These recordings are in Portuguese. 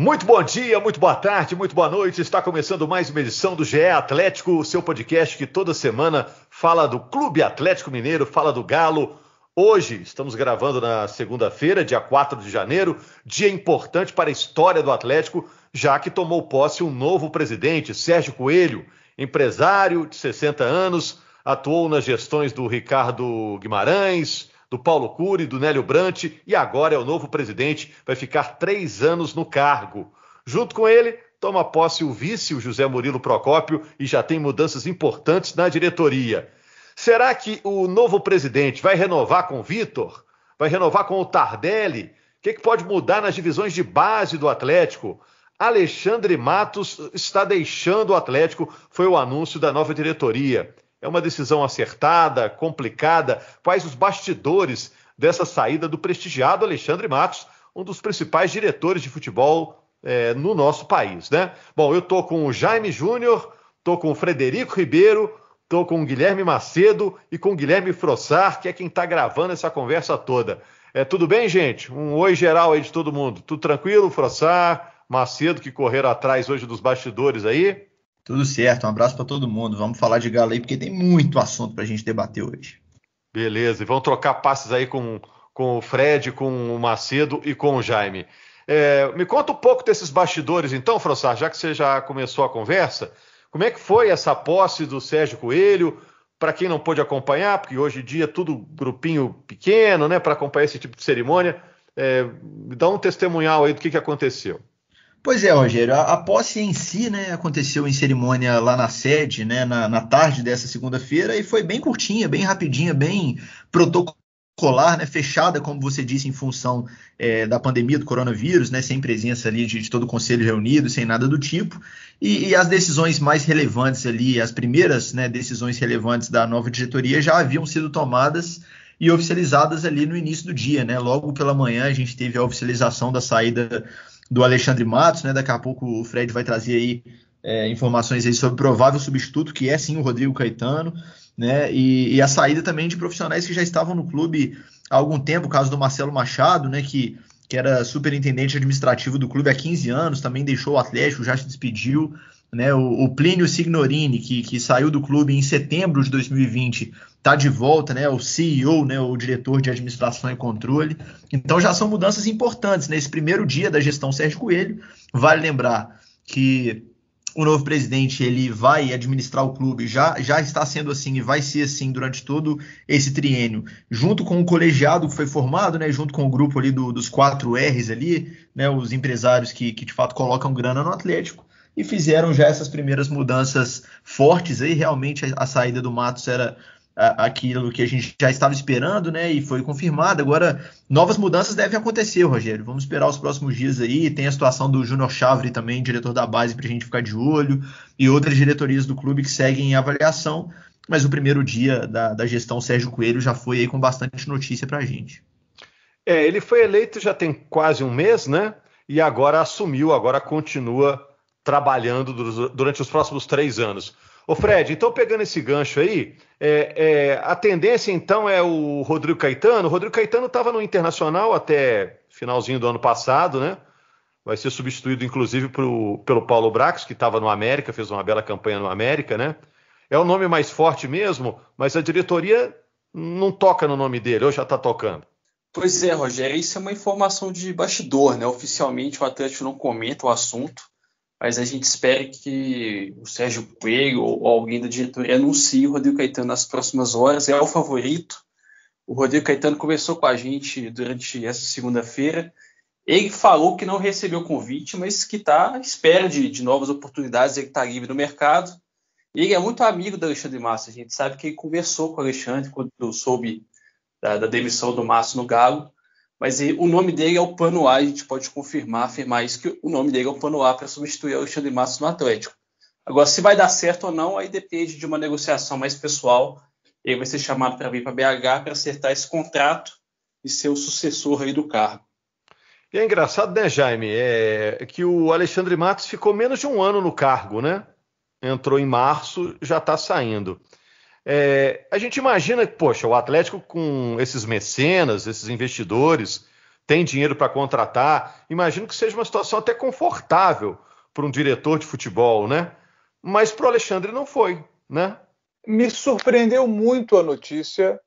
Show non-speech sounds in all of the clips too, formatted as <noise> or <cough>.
Muito bom dia, muito boa tarde, muito boa noite. Está começando mais uma edição do GE Atlético, seu podcast que toda semana fala do Clube Atlético Mineiro, fala do Galo. Hoje estamos gravando na segunda-feira, dia 4 de janeiro, dia importante para a história do Atlético, já que tomou posse um novo presidente, Sérgio Coelho, empresário de 60 anos, atuou nas gestões do Ricardo Guimarães, do Paulo Cury, do Nélio Brant e agora é o novo presidente, vai ficar três anos no cargo. Junto com ele, toma posse o vice, o José Murilo Procópio, e já tem mudanças importantes na diretoria. Será que o novo presidente vai renovar com o Vitor? Vai renovar com o Tardelli? O que, que pode mudar nas divisões de base do Atlético? Alexandre Matos está deixando o Atlético, foi o anúncio da nova diretoria. É uma decisão acertada, complicada? Quais os bastidores dessa saída do prestigiado Alexandre Matos, um dos principais diretores de futebol é, no nosso país, né? Bom, eu tô com o Jaime Júnior, tô com o Frederico Ribeiro, tô com o Guilherme Macedo e com o Guilherme Frossar, que é quem está gravando essa conversa toda. É tudo bem, gente? Um oi geral aí de todo mundo. Tudo tranquilo, Frossar, Macedo, que correram atrás hoje dos bastidores aí? Tudo certo, um abraço para todo mundo. Vamos falar de Galo aí, porque tem muito assunto para a gente debater hoje. Beleza, e vamos trocar passes aí com, com o Fred, com o Macedo e com o Jaime. É, me conta um pouco desses bastidores, então, Frossar, já que você já começou a conversa. Como é que foi essa posse do Sérgio Coelho? Para quem não pôde acompanhar, porque hoje em dia é tudo grupinho pequeno, né, para acompanhar esse tipo de cerimônia, é, dá um testemunhal aí do que, que aconteceu. Pois é, Rogério, a, a, posse em si, né, aconteceu em cerimônia lá na sede, né, na, na tarde dessa segunda-feira, e foi bem curtinha, bem rapidinha, bem protocolar, né, fechada, como você disse, em função é, da pandemia do coronavírus, né, sem presença ali de, de todo o conselho reunido, sem nada do tipo, e, e, as decisões mais relevantes ali, as primeiras né, decisões relevantes da nova diretoria já haviam sido tomadas e oficializadas ali no início do dia, né, logo pela manhã a gente teve a oficialização da saída do Alexandre Matos, né? Daqui a pouco o Fred vai trazer aí é, informações aí sobre o provável substituto, que é sim o Rodrigo Caetano, né? E, e, a saída também de profissionais que já estavam no clube há algum tempo, o caso do Marcelo Machado, né? Que, que era superintendente administrativo do clube há 15 anos, também deixou o Atlético, já se despediu. Né, o, o Plínio Signorini, que, que saiu do clube em setembro de 2020, está de volta, né, o CEO, né, o diretor de administração e controle. Então já são mudanças importantes nesse primeiro dia da gestão Sérgio Coelho. Vale lembrar que o novo presidente ele vai administrar o clube, já, já está sendo assim e vai ser assim durante todo esse triênio, junto com o colegiado que foi formado, né, junto com o grupo ali do, dos quatro R's ali, né, os empresários que, que de fato colocam grana no Atlético e fizeram já essas primeiras mudanças fortes aí, realmente a, a saída do Matos era aquilo que a gente já estava esperando, né? E foi confirmado. Agora, novas mudanças devem acontecer, Rogério. Vamos esperar os próximos dias aí. Tem a situação do Júnior Chavre também, diretor da base, para a gente ficar de olho, e outras diretorias do clube que seguem em avaliação. Mas o primeiro dia da, da gestão Sérgio Coelho já foi aí com bastante notícia para a gente. É, ele foi eleito já tem quase um mês, né? E agora assumiu, agora continua trabalhando durante os próximos três anos. Ô Fred, então pegando esse gancho aí, é, é, a tendência então é o Rodrigo Caetano. O Rodrigo Caetano estava no Internacional até finalzinho do ano passado, né? Vai ser substituído inclusive pro, pelo Paulo Brax, que estava no América, fez uma bela campanha no América, né? É o nome mais forte mesmo, mas a diretoria não toca no nome dele, ou já está tocando. Pois é, Rogério, isso é uma informação de bastidor, né? Oficialmente o Atlético não comenta o assunto mas a gente espera que o Sérgio Coelho ou alguém da diretoria anuncie o Rodrigo Caetano nas próximas horas. É o favorito. O Rodrigo Caetano conversou com a gente durante essa segunda-feira. Ele falou que não recebeu convite, mas que está à espera de, de, novas oportunidades. Ele está livre no mercado. Ele é muito amigo do Alexandre Massa. A gente sabe que ele conversou com o Alexandre quando soube da, da demissão do Massa no Galo. Mas o nome dele é o Pano A, gente pode confirmar, afirmar isso, que o nome dele é o Pano A para substituir o Alexandre Matos no Atlético. Agora, se vai dar certo ou não, aí depende de uma negociação mais pessoal. Ele vai ser chamado para vir para BH para acertar esse contrato e ser o sucessor aí do cargo. E é engraçado, né, Jaime, é que o Alexandre Matos ficou menos de um ano no cargo, né? Entrou em março, já está saindo. É, a gente imagina que, poxa, o Atlético com esses mecenas, esses investidores, tem dinheiro para contratar. Imagino que seja uma situação até confortável para um diretor de futebol, né? Mas para o Alexandre não foi, né? Me surpreendeu muito a notícia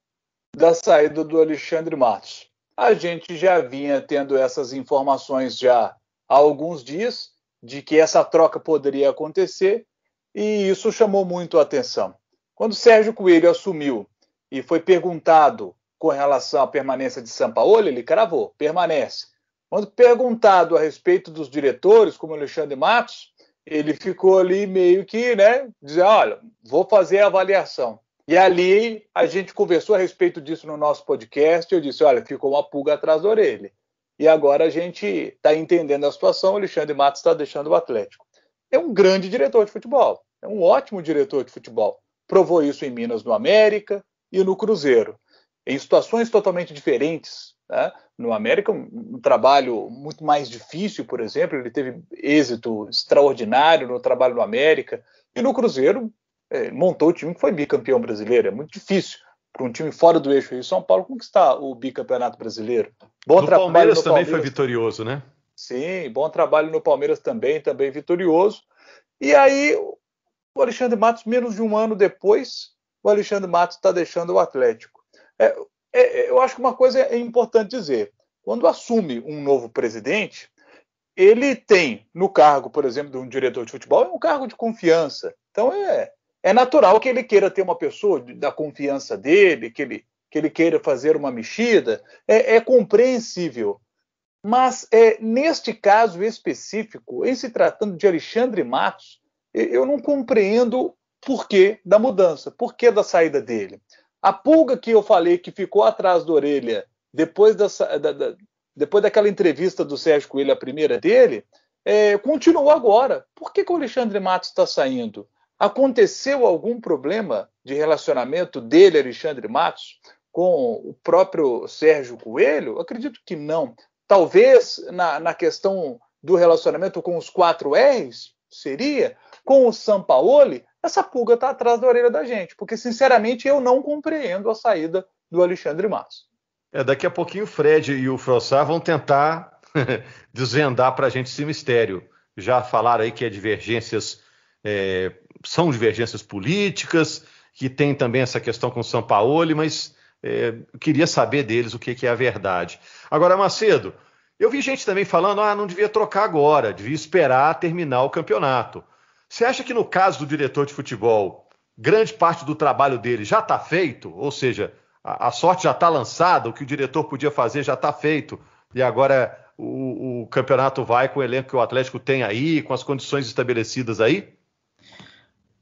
da saída do Alexandre Matos. A gente já vinha tendo essas informações já há alguns dias de que essa troca poderia acontecer e isso chamou muito a atenção. Quando Sérgio Coelho assumiu e foi perguntado com relação à permanência de Sampaoli, ele cravou, permanece. Quando perguntado a respeito dos diretores, como Alexandre Matos, ele ficou ali meio que, né, dizendo, olha, vou fazer a avaliação. E ali a gente conversou a respeito disso no nosso podcast. Eu disse, olha, ficou uma pulga atrás da orelha. E agora a gente está entendendo a situação. O Alexandre Matos está deixando o Atlético. É um grande diretor de futebol. É um ótimo diretor de futebol. Provou isso em Minas no América e no Cruzeiro em situações totalmente diferentes. Né? No América, um, trabalho muito mais difícil, por exemplo, ele teve êxito extraordinário no trabalho no América, e no Cruzeiro é, montou o time que foi bicampeão brasileiro. É muito difícil para um time fora do eixo Rio São Paulo conquistar o bicampeonato brasileiro. Bom no Palmeiras no também Palmeiras. foi vitorioso, né? Sim, bom trabalho no Palmeiras também, também vitorioso. E aí, o Alexandre Matos, menos de um ano depois, o Alexandre Matos está deixando o Atlético. É, é, eu acho que uma coisa é importante dizer: quando assume um novo presidente, ele tem no cargo, por exemplo, de um diretor de futebol, é um cargo de confiança. Então é, é natural que ele queira ter uma pessoa da confiança dele, que ele, que ele queira fazer uma mexida, é, é compreensível. Mas é, neste caso específico, em se tratando de Alexandre Matos, eu não compreendo por que da mudança, por que da saída dele. A pulga que eu falei que ficou atrás da orelha depois, dessa, da, da, depois daquela entrevista do Sérgio Coelho, a primeira dele, é, continuou agora. Por que, que o Alexandre Matos está saindo? Aconteceu algum problema de relacionamento dele, Alexandre Matos, com o próprio Sérgio Coelho? Acredito que não. Talvez na, na questão do relacionamento com os quatro R's, seria? Com o Sampaoli, essa pulga está atrás da orelha da gente, porque sinceramente eu não compreendo a saída do Alexandre Matos. É, daqui a pouquinho o Fred e o Frossar vão tentar <laughs> desvendar para a gente esse mistério. Já falaram aí que é divergências é, são divergências políticas, que tem também essa questão com o São Paulo, mas é, queria saber deles o que, que é a verdade. Agora, Macedo, eu vi gente também falando, ah, não devia trocar agora, devia esperar terminar o campeonato. Você acha que no caso do diretor de futebol, grande parte do trabalho dele já está feito? Ou seja, a, a sorte já está lançada, o que o diretor podia fazer já está feito, e agora o, o, campeonato vai com o elenco que o Atlético tem aí, com as condições estabelecidas aí?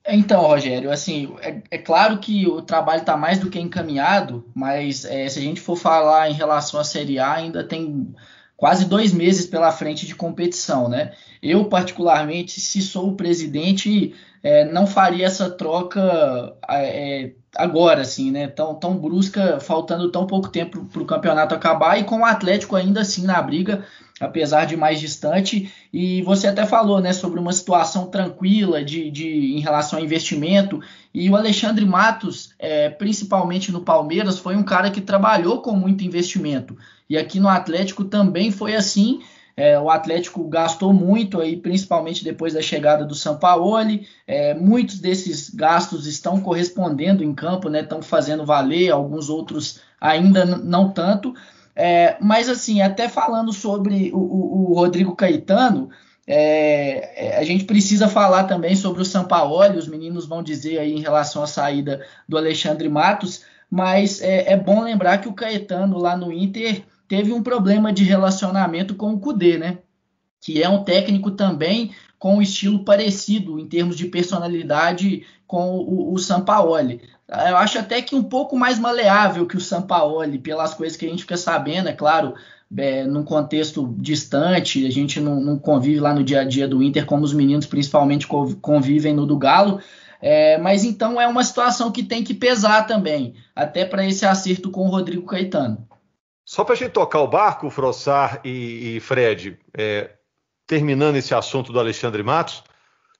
Então, Rogério, assim, é, é claro que o trabalho está mais do que encaminhado, mas é, se a gente for falar em relação à Série A, ainda tem quase dois meses pela frente de competição, né? Eu, particularmente, se sou o presidente, é, não faria essa troca é, agora, assim, né? Tão, tão brusca, faltando tão pouco tempo para o campeonato acabar e com o Atlético ainda assim na briga, apesar de mais distante. E você até falou, né, sobre uma situação tranquila de, de em relação ao investimento. E o Alexandre Matos, é, principalmente no Palmeiras, foi um cara que trabalhou com muito investimento. E aqui no Atlético também foi assim. É, o Atlético gastou muito aí, principalmente depois da chegada do Sampaoli. É, muitos desses gastos estão correspondendo em campo, né? Estão fazendo valer, alguns outros ainda não tanto. É, mas assim, até falando sobre o, o, o Rodrigo Caetano, é, é, a gente precisa falar também sobre o Sampaoli, os meninos vão dizer aí em relação à saída do Alexandre Matos, mas é, é bom lembrar que o Caetano lá no Inter teve um problema de relacionamento com o Kudê, né? Que é um técnico também com um estilo parecido em termos de personalidade com o, o Sampaoli. Eu acho até que um pouco mais maleável que o Sampaoli, pelas coisas que a gente fica sabendo, é claro, é, num contexto distante, a gente não, não, convive lá no dia a dia do Inter, como os meninos principalmente convivem no do Galo. É, mas então é uma situação que tem que pesar também, até para esse acerto com o Rodrigo Caetano. Só para a gente tocar o barco, Frossar e, e Fred, é, terminando esse assunto do Alexandre Matos,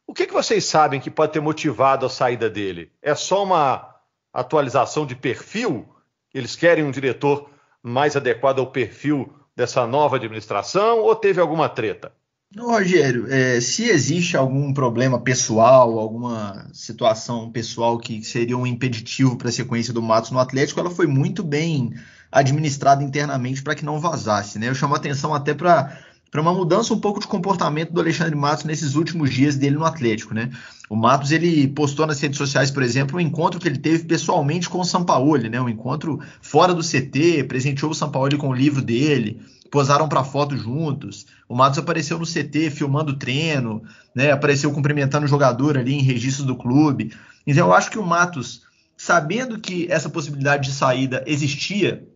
o que, que vocês sabem que pode ter motivado a saída dele? É só uma atualização de perfil? Eles querem um diretor mais adequado ao perfil dessa nova administração ou teve alguma treta? Rogério, é, se existe algum problema pessoal, alguma situação pessoal que seria um impeditivo para a sequência do Matos no Atlético, ela foi muito bem administrada internamente para que não vazasse. Né? Eu chamo a atenção até para para uma mudança um pouco de comportamento do Alexandre Matos nesses últimos dias dele no Atlético, né? O Matos ele postou nas redes sociais, por exemplo, um encontro que ele teve pessoalmente com o Sampaoli, né? Um encontro fora do CT, presenteou o Sampaoli com o livro dele, posaram para foto juntos. O Matos apareceu no CT filmando o treino, né? Apareceu cumprimentando o jogador ali em registros do clube. Então eu acho que o Matos, sabendo que essa possibilidade de saída existia,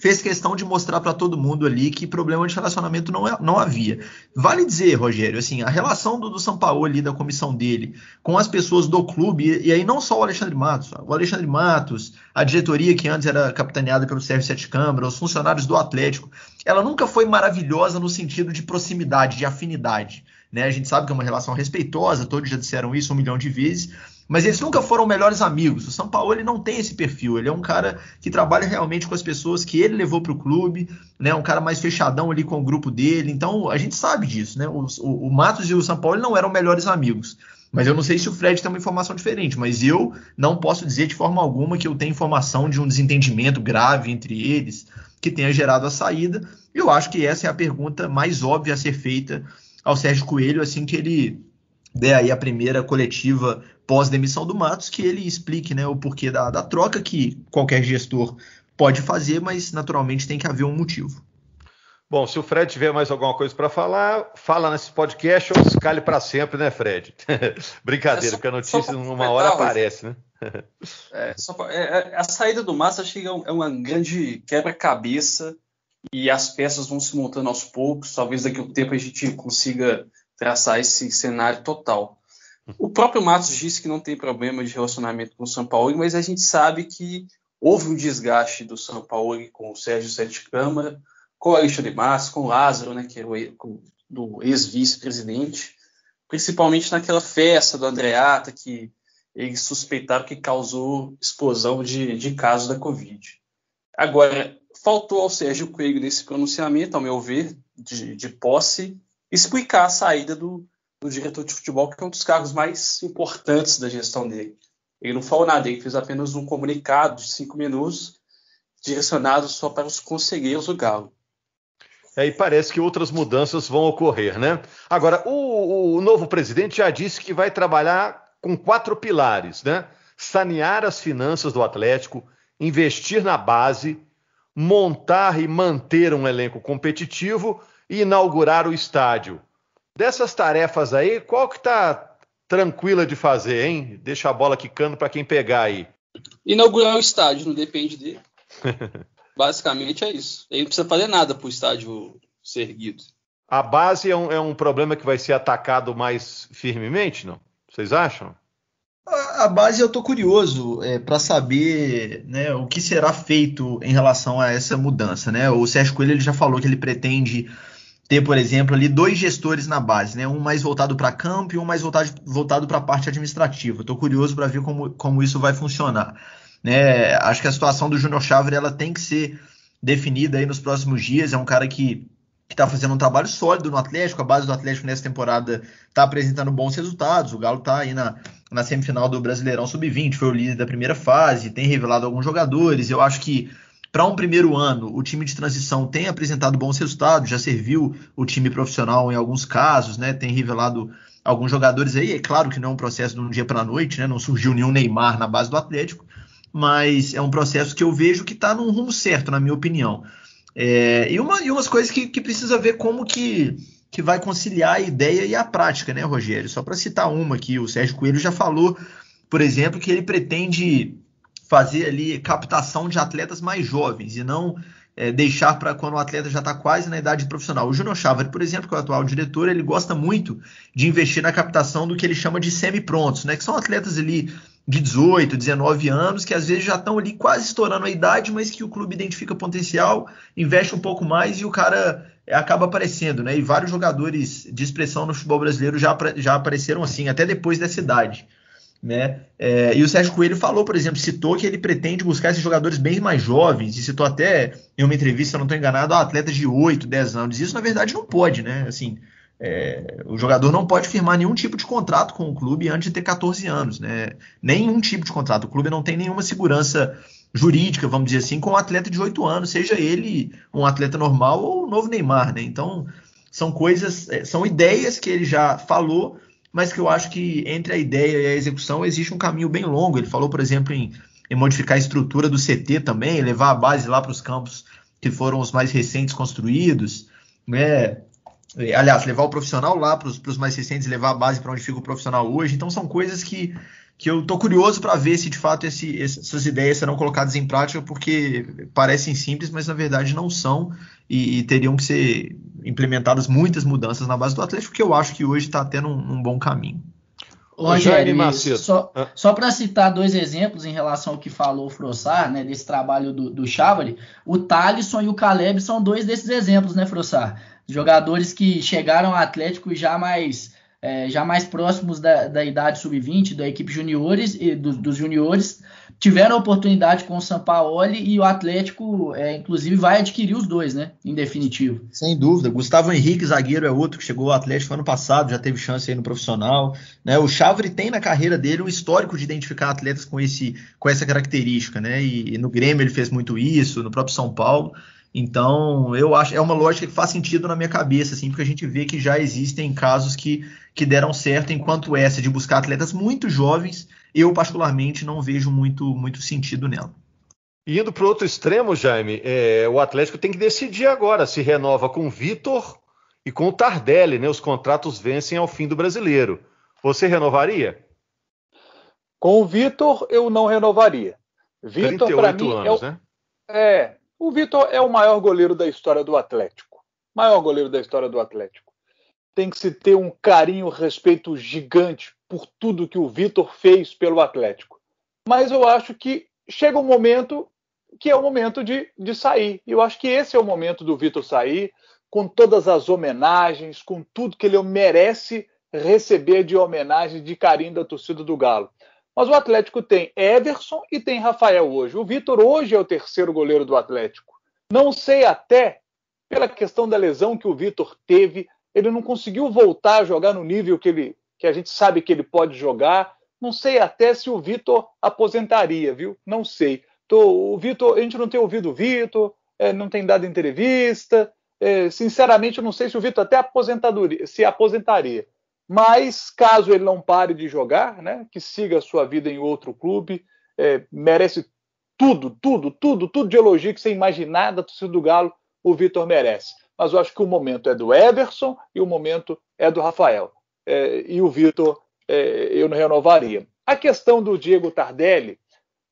fez questão de mostrar para todo mundo ali que problema de relacionamento não, é, não havia. Vale dizer, Rogério, assim, a relação do, do São Paulo ali, da comissão dele, com as pessoas do clube, e, e, aí não só o Alexandre Matos, o Alexandre Matos, a diretoria que antes era capitaneada pelo Sérgio Sete Câmara, os funcionários do Atlético, ela nunca foi maravilhosa no sentido de proximidade, de afinidade. Né? A gente sabe que é uma relação respeitosa, todos já disseram isso um milhão de vezes, mas eles nunca foram melhores amigos. O São Paulo ele não tem esse perfil. Ele é um cara que trabalha realmente com as pessoas que ele levou para o clube, né? Um cara mais fechadão ali com o grupo dele. Então a gente sabe disso, né? O, o, o Matos e o São Paulo não eram melhores amigos. Mas eu não sei se o Fred tem uma informação diferente. Mas eu não posso dizer de forma alguma que eu tenho informação de um desentendimento grave entre eles que tenha gerado a saída. Eu acho que essa é a pergunta mais óbvia a ser feita ao Sérgio Coelho assim que ele der aí a primeira coletiva pós-demissão do Matos, que ele explique né, o porquê da, da troca, que qualquer gestor pode fazer, mas naturalmente tem que haver um motivo. Bom, se o Fred tiver mais alguma coisa para falar, fala nesse podcast ou escale para sempre, né, Fred? <laughs> Brincadeira, é só, porque a notícia numa hora aparece, né? <laughs> é, pra, é, é, a saída do Massa acho que é, é uma grande quebra-cabeça e as peças vão se montando aos poucos. Talvez daqui a um tempo a gente consiga traçar esse cenário total. O próprio Matos disse que não tem problema de relacionamento com o São Paulo, mas a gente sabe que houve um desgaste do São Paulo com o Sérgio Sete Câmara, com o Alexandre Matos, com o Lázaro, né, que é o do ex-vice-presidente, principalmente naquela festa do Andreata que eles suspeitaram que causou explosão de, de casos da Covid. Agora, faltou ao Sérgio Coelho nesse pronunciamento, ao meu ver, de, de posse, explicar a saída do, do diretor de futebol, que é um dos cargos mais importantes da gestão dele. Ele não falou nada, ele fez apenas um comunicado de cinco minutos, direcionado só para os conselheiros do Galo. É, e parece que outras mudanças vão ocorrer, né? Agora, o, o novo presidente já disse que vai trabalhar com quatro pilares, né? Sanear as finanças do Atlético, investir na base, montar e manter um elenco competitivo e inaugurar o estádio. Dessas tarefas aí, qual que tá tranquila de fazer, hein? Deixa a bola quicando para quem pegar aí. Inaugurar o estádio, não depende dele. <laughs> Basicamente é isso. Ele não precisa fazer nada para o estádio ser erguido. A base é um, é um problema que vai ser atacado mais firmemente, não? Vocês acham? A base eu tô curioso é, para saber né, o que será feito em relação a essa mudança. Né? O Sérgio Coelho ele já falou que ele pretende ter, por exemplo, ali dois gestores na base, né? Um mais voltado para campo e um mais voltado, voltado para a parte administrativa. Estou curioso para ver como, como isso vai funcionar. Né? Acho que a situação do Júnior Chávere ela tem que ser definida aí nos próximos dias. É um cara que está fazendo um trabalho sólido no Atlético. A base do Atlético nessa temporada está apresentando bons resultados. O Galo está aí na, na semifinal do Brasileirão Sub-20, foi o líder da primeira fase, tem revelado alguns jogadores. Eu acho que para um primeiro ano, o time de transição tem apresentado bons resultados, já serviu o time profissional em alguns casos, né? Tem revelado alguns jogadores aí. É claro que não é um processo de um dia para a noite, né? Não surgiu nenhum Neymar na base do Atlético, mas é um processo que eu vejo que está num rumo certo, na minha opinião. É, e, uma, e umas coisas que, que precisa ver como que, que vai conciliar a ideia e a prática, né, Rogério? Só para citar uma aqui, o Sérgio Coelho já falou, por exemplo, que ele pretende fazer ali captação de atletas mais jovens e não é, deixar para quando o atleta já está quase na idade profissional. O Júnior Chávari, por exemplo, que é o atual diretor, ele gosta muito de investir na captação do que ele chama de semi-prontos, né? Que são atletas ali de 18, 19 anos, que às vezes já estão ali quase estourando a idade, mas que o clube identifica potencial, investe um pouco mais e o cara é, acaba aparecendo, né? E vários jogadores de expressão no futebol brasileiro já, já apareceram assim, até depois dessa idade. Né? É, e o Sérgio Coelho falou, por exemplo, citou que ele pretende buscar esses jogadores bem mais jovens, e citou até em uma entrevista, não estou enganado, atletas de 8, 10 anos. Isso, na verdade, não pode, né? Assim, é, o jogador não pode firmar nenhum tipo de contrato com o clube antes de ter 14 anos, né? Nenhum tipo de contrato. O clube não tem nenhuma segurança jurídica, vamos dizer assim, com um atleta de 8 anos, seja ele um atleta normal ou o novo Neymar, né? Então, são coisas, é, são ideias que ele já falou, mas que eu acho que entre a ideia e a execução existe um caminho bem longo. Ele falou, por exemplo, em, em modificar a estrutura do CT também, levar a base lá para os campos que foram os mais recentes construídos, né? Aliás, levar o profissional lá para os mais recentes, levar a base para onde fica o profissional hoje. Então, são coisas que que eu tô curioso para ver se de fato esse, essas ideias serão colocadas em prática, porque parecem simples, mas na verdade não são, e, e teriam que ser implementadas muitas mudanças na base do Atlético, que eu acho que hoje está tendo um, um, bom caminho. Rogério, só, ah. só para citar dois exemplos em relação ao que falou o Frossar, né, desse trabalho do, do Chávali, o Thalisson e o Caleb são dois desses exemplos, né, Frossar? Jogadores que chegaram ao Atlético já mais é, já mais próximos da, da idade sub-20, da equipe juniores e do, dos juniores, tiveram a oportunidade com o Sampaoli e o Atlético, é, inclusive, vai adquirir os dois, né? Em definitivo. Sem dúvida. Gustavo Henrique, zagueiro, é outro que chegou ao Atlético ano passado, já teve chance aí no profissional. Né? O Chavre tem na carreira dele um histórico de identificar atletas com, esse, com essa característica, né? E, e no Grêmio ele fez muito isso, no próprio São Paulo. Então, eu acho é uma lógica que faz sentido na minha cabeça, assim, porque a gente vê que já existem casos que, que deram certo, enquanto essa de buscar atletas muito jovens, eu particularmente não vejo muito, muito sentido nela. Indo para o outro extremo, Jaime, é, o Atlético tem que decidir agora se renova com o Vitor e com o Tardelli, né? Os contratos vencem ao fim do brasileiro. Você renovaria? Com o Vitor, eu não renovaria. Vitor, para mim, anos, é, né? é o Vitor é o maior goleiro da história do Atlético. Maior goleiro da história do Atlético. Tem que se ter um carinho, respeito gigante por tudo que o Vitor fez pelo Atlético. Mas eu acho que chega um momento que é o momento de, de sair. E eu acho que esse é o momento do Vitor sair, com todas as homenagens, com tudo que ele merece receber de homenagem, de carinho da torcida do Galo. Mas o Atlético tem Everson e tem Rafael hoje. O Vitor hoje é o terceiro goleiro do Atlético. Não sei até, pela questão da lesão que o Vitor teve, ele não conseguiu voltar a jogar no nível que, ele, que a gente sabe que ele pode jogar. Não sei até se o Vitor aposentaria, viu? Não sei. Tô, o Vitor, a gente não tem ouvido o Vitor, é, não tem dado entrevista. É, sinceramente, eu não sei se o Vitor até aposentadoria, se aposentaria. Mas caso ele não pare de jogar, né, que siga a sua vida em outro clube, é, merece tudo, tudo, tudo, tudo de elogio que você imaginar da torcida do Galo, o Vitor merece. Mas eu acho que o momento é do Everson e o momento é do Rafael. É, e o Vitor é, eu não renovaria. A questão do Diego Tardelli,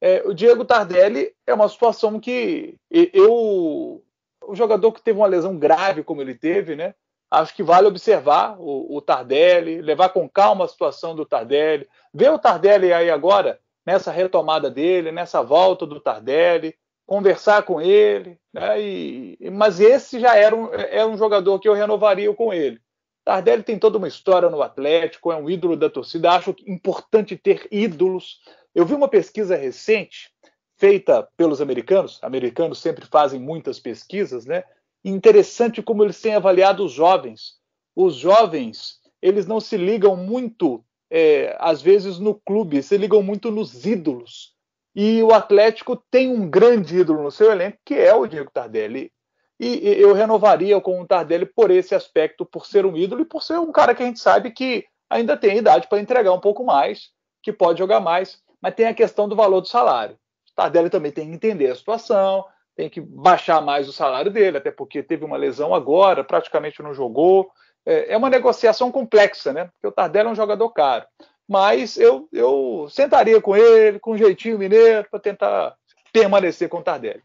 é, o Diego Tardelli é uma situação que eu, o jogador que teve uma lesão grave como ele teve, né? acho que vale observar o, o, Tardelli, levar com calma a situação do Tardelli, ver o Tardelli aí agora, nessa retomada dele, nessa volta do Tardelli, conversar com ele, né, e, mas esse já era um, é um jogador que eu renovaria com ele. Tardelli tem toda uma história no Atlético, é um ídolo da torcida, acho importante ter ídolos. Eu vi uma pesquisa recente feita pelos americanos, americanos sempre fazem muitas pesquisas, né? interessante como eles têm avaliado os jovens. Os jovens, eles não se ligam muito, é, às vezes, no clube, se ligam muito nos ídolos. E o Atlético tem um grande ídolo no seu elenco, que é o Diego Tardelli. E, eu renovaria com o Tardelli por esse aspecto, por ser um ídolo e por ser um cara que a gente sabe que ainda tem idade para entregar um pouco mais, que pode jogar mais, mas tem a questão do valor do salário. O Tardelli também tem que entender a situação, tem que baixar mais o salário dele, até porque teve uma lesão agora, praticamente não jogou. É, é uma negociação complexa, né? Porque o Tardelli é um jogador caro. Mas eu, eu sentaria com ele, com um jeitinho mineiro, para tentar permanecer com o Tardelli.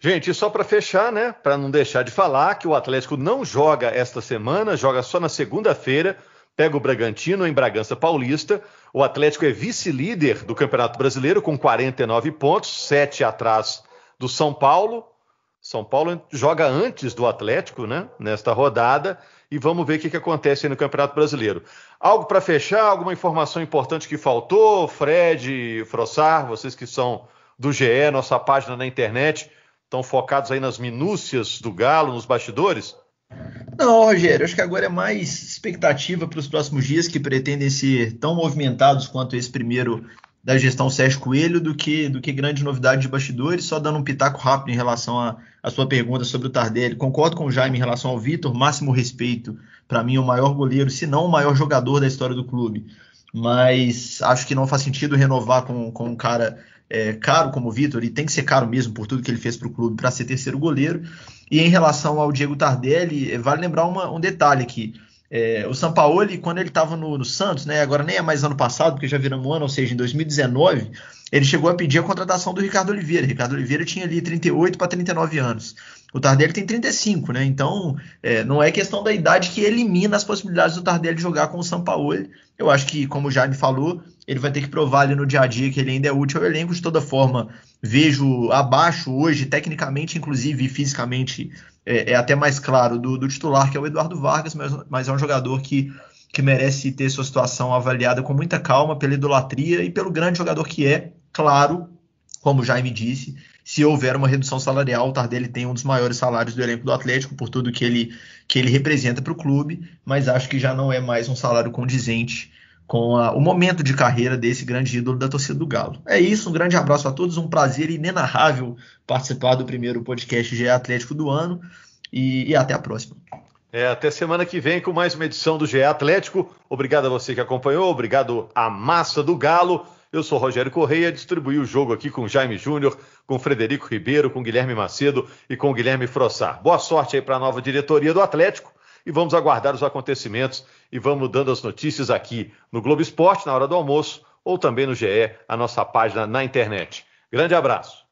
Gente, só para fechar, né? Para não deixar de falar que o Atlético não joga esta semana, joga só na segunda-feira, pega o Bragantino em Bragança Paulista. O Atlético é vice-líder do Campeonato Brasileiro com 49 pontos, 7 atrás do São Paulo. São Paulo joga antes do Atlético, né? Nesta rodada. E vamos ver o que, que acontece no Campeonato Brasileiro. Algo para fechar? Alguma informação importante que faltou? Fred, Frossar, vocês que são do GE, nossa página na internet, estão focados aí nas minúcias do Galo, nos bastidores? Não, Rogério, acho que agora é mais expectativa para os próximos dias que pretendem ser tão movimentados quanto esse primeiro da gestão Sérgio Coelho do que, do que grande novidade de bastidores, só dando um pitaco rápido em relação à sua pergunta sobre o Tardelli. Concordo com o Jaime em relação ao Vitor, máximo respeito, para mim o maior goleiro, se não o maior jogador da história do clube. Mas acho que não faz sentido renovar com, com um cara é, caro como o Vitor, e tem que ser caro mesmo por tudo que ele fez para o clube para ser terceiro goleiro. E em relação ao Diego Tardelli, vale lembrar uma, um detalhe aqui. É, o Sampaoli, quando ele estava no, no, Santos, né, agora nem é mais ano passado, porque já viramos ano, ou seja, em 2019, ele chegou a pedir a contratação do Ricardo Oliveira. Ricardo Oliveira tinha ali 38 para 39 anos. O Tardelli tem 35, né? Então, é, não é questão da idade que elimina as possibilidades do Tardelli jogar com o Sampaoli. Eu acho que, como o Jaime falou, ele vai ter que provar ali no dia a dia que ele ainda é útil ao elenco. De toda forma, vejo abaixo hoje, tecnicamente, inclusive, e fisicamente, é, é, até mais claro do, do, titular, que é o Eduardo Vargas, mas, mas é um jogador que, que merece ter sua situação avaliada com muita calma pela idolatria e pelo grande jogador que é, claro, como o Jaime disse, se houver uma redução salarial, o Tardelli tem um dos maiores salários do elenco do Atlético, por tudo que ele, que ele representa para o clube, mas acho que já não é mais um salário condizente com a, o momento de carreira desse grande ídolo da torcida do Galo. É isso, um grande abraço a todos, um prazer inenarrável participar do primeiro podcast GE Atlético do ano e, e até a próxima. É, até semana que vem com mais uma edição do GE Atlético. Obrigado a você que acompanhou, obrigado à massa do Galo. Eu sou Rogério Correia, distribuí o jogo aqui com Jaime Júnior, com Frederico Ribeiro, com Guilherme Macedo e com Guilherme Frossar. Boa sorte aí para a nova diretoria do Atlético e vamos aguardar os acontecimentos e vamos dando as notícias aqui no Globo Esporte na hora do almoço ou também no GE, a nossa página na internet. Grande abraço.